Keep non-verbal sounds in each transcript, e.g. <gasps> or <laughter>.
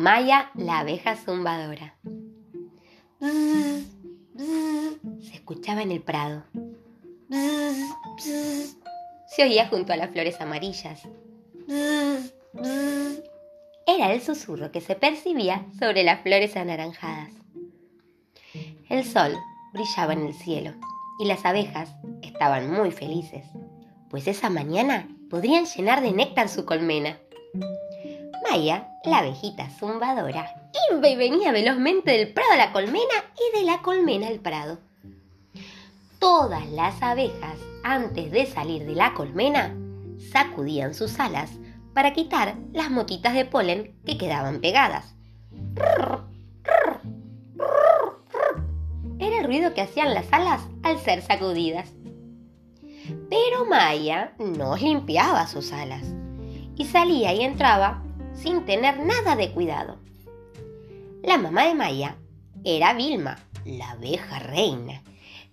Maya, la abeja zumbadora. se escuchaba en el prado. se oía junto a las flores amarillas. Era el susurro que se percibía sobre las flores anaranjadas. El sol brillaba en el cielo y las abejas estaban muy felices, pues esa mañana podrían llenar de néctar su colmena. Maya, la abejita zumbadora, iba y venía velozmente del prado a la colmena y de la colmena al prado. Todas las abejas, antes de salir de la colmena, sacudían sus alas para quitar las motitas de polen que quedaban pegadas. Era el ruido que hacían las alas al ser sacudidas. Pero Maya no limpiaba sus alas y salía y entraba sin tener nada de cuidado. La mamá de Maya era Vilma, la abeja reina,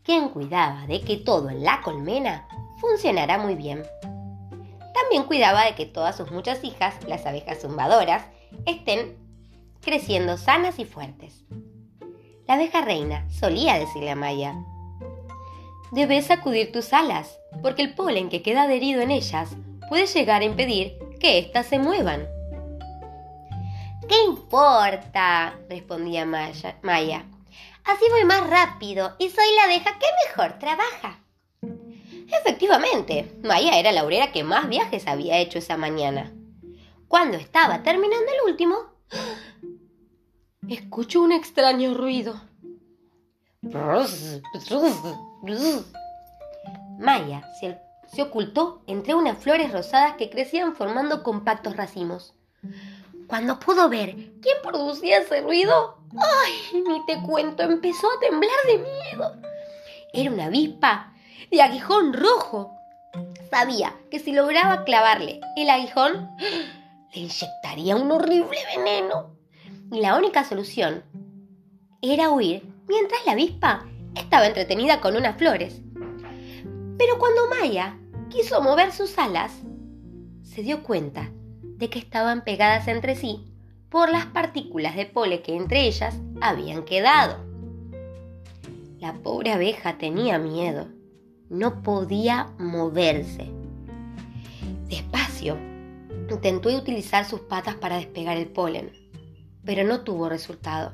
quien cuidaba de que todo en la colmena funcionara muy bien. También cuidaba de que todas sus muchas hijas, las abejas zumbadoras, estén creciendo sanas y fuertes. La abeja reina solía decirle a Maya, Debes sacudir tus alas, porque el polen que queda adherido en ellas puede llegar a impedir que éstas se muevan. ¿Qué importa? respondía Maya. Así voy más rápido y soy la abeja que mejor trabaja. Efectivamente, Maya era la obrera que más viajes había hecho esa mañana. Cuando estaba terminando el último, <gasps> escuchó un extraño ruido. Maya se ocultó entre unas flores rosadas que crecían formando compactos racimos. Cuando pudo ver quién producía ese ruido, ¡ay! Ni te cuento, empezó a temblar de miedo. Era una avispa de aguijón rojo. Sabía que si lograba clavarle el aguijón, le inyectaría un horrible veneno. Y la única solución era huir mientras la avispa estaba entretenida con unas flores. Pero cuando Maya quiso mover sus alas, se dio cuenta de que estaban pegadas entre sí por las partículas de pole que entre ellas habían quedado. La pobre abeja tenía miedo. No podía moverse. Despacio, intentó utilizar sus patas para despegar el polen, pero no tuvo resultado.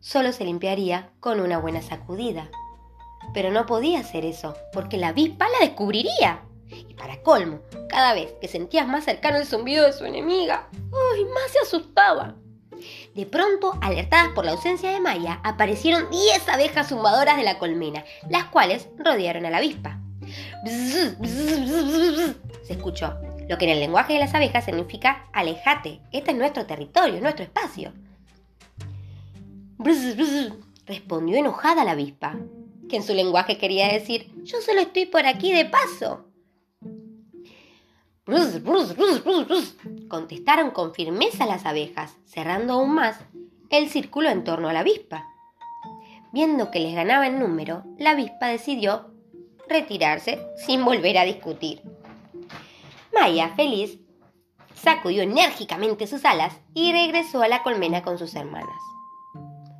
Solo se limpiaría con una buena sacudida. Pero no podía hacer eso, porque la avispa la descubriría. Para colmo, cada vez que sentías más cercano el zumbido de su enemiga, ¡ay! más se asustaba. De pronto, alertadas por la ausencia de Maya, aparecieron 10 abejas zumbadoras de la colmena, las cuales rodearon a la avispa. se escuchó, lo que en el lenguaje de las abejas significa alejate, este es nuestro territorio, nuestro espacio. respondió enojada la avispa, que en su lenguaje quería decir, yo solo estoy por aquí de paso. Contestaron con firmeza las abejas, cerrando aún más el círculo en torno a la avispa. Viendo que les ganaba el número, la avispa decidió retirarse sin volver a discutir. Maya, feliz, sacudió enérgicamente sus alas y regresó a la colmena con sus hermanas.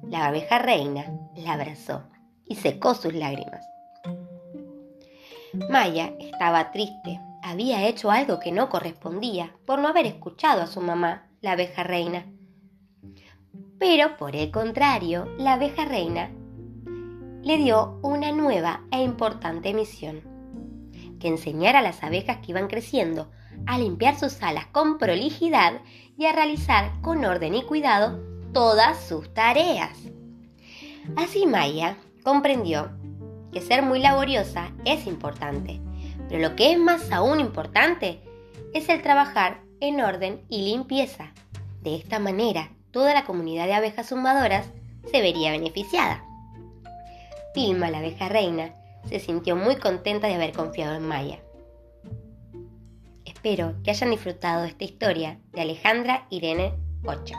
La abeja reina la abrazó y secó sus lágrimas. Maya estaba triste había hecho algo que no correspondía por no haber escuchado a su mamá, la abeja reina. Pero por el contrario, la abeja reina le dio una nueva e importante misión, que enseñara a las abejas que iban creciendo a limpiar sus alas con prolijidad y a realizar con orden y cuidado todas sus tareas. Así Maya comprendió que ser muy laboriosa es importante, pero lo que es más aún importante es el trabajar en orden y limpieza. De esta manera, toda la comunidad de abejas zumbadoras se vería beneficiada. Vilma, la abeja reina, se sintió muy contenta de haber confiado en Maya. Espero que hayan disfrutado de esta historia de Alejandra Irene Ocho.